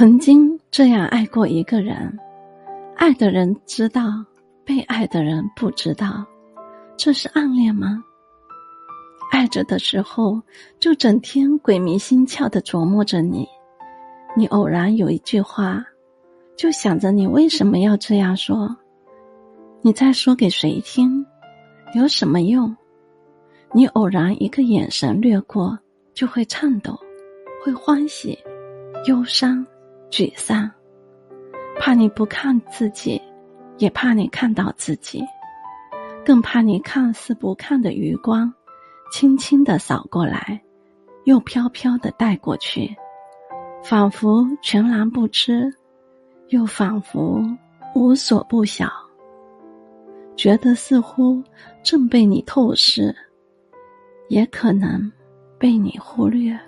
曾经这样爱过一个人，爱的人知道，被爱的人不知道，这是暗恋吗？爱着的时候，就整天鬼迷心窍的琢磨着你，你偶然有一句话，就想着你为什么要这样说，你在说给谁听，有什么用？你偶然一个眼神掠过，就会颤抖，会欢喜，忧伤。沮丧，怕你不看自己，也怕你看到自己，更怕你看似不看的余光，轻轻的扫过来，又飘飘的带过去，仿佛全然不知，又仿佛无所不晓，觉得似乎正被你透视，也可能被你忽略。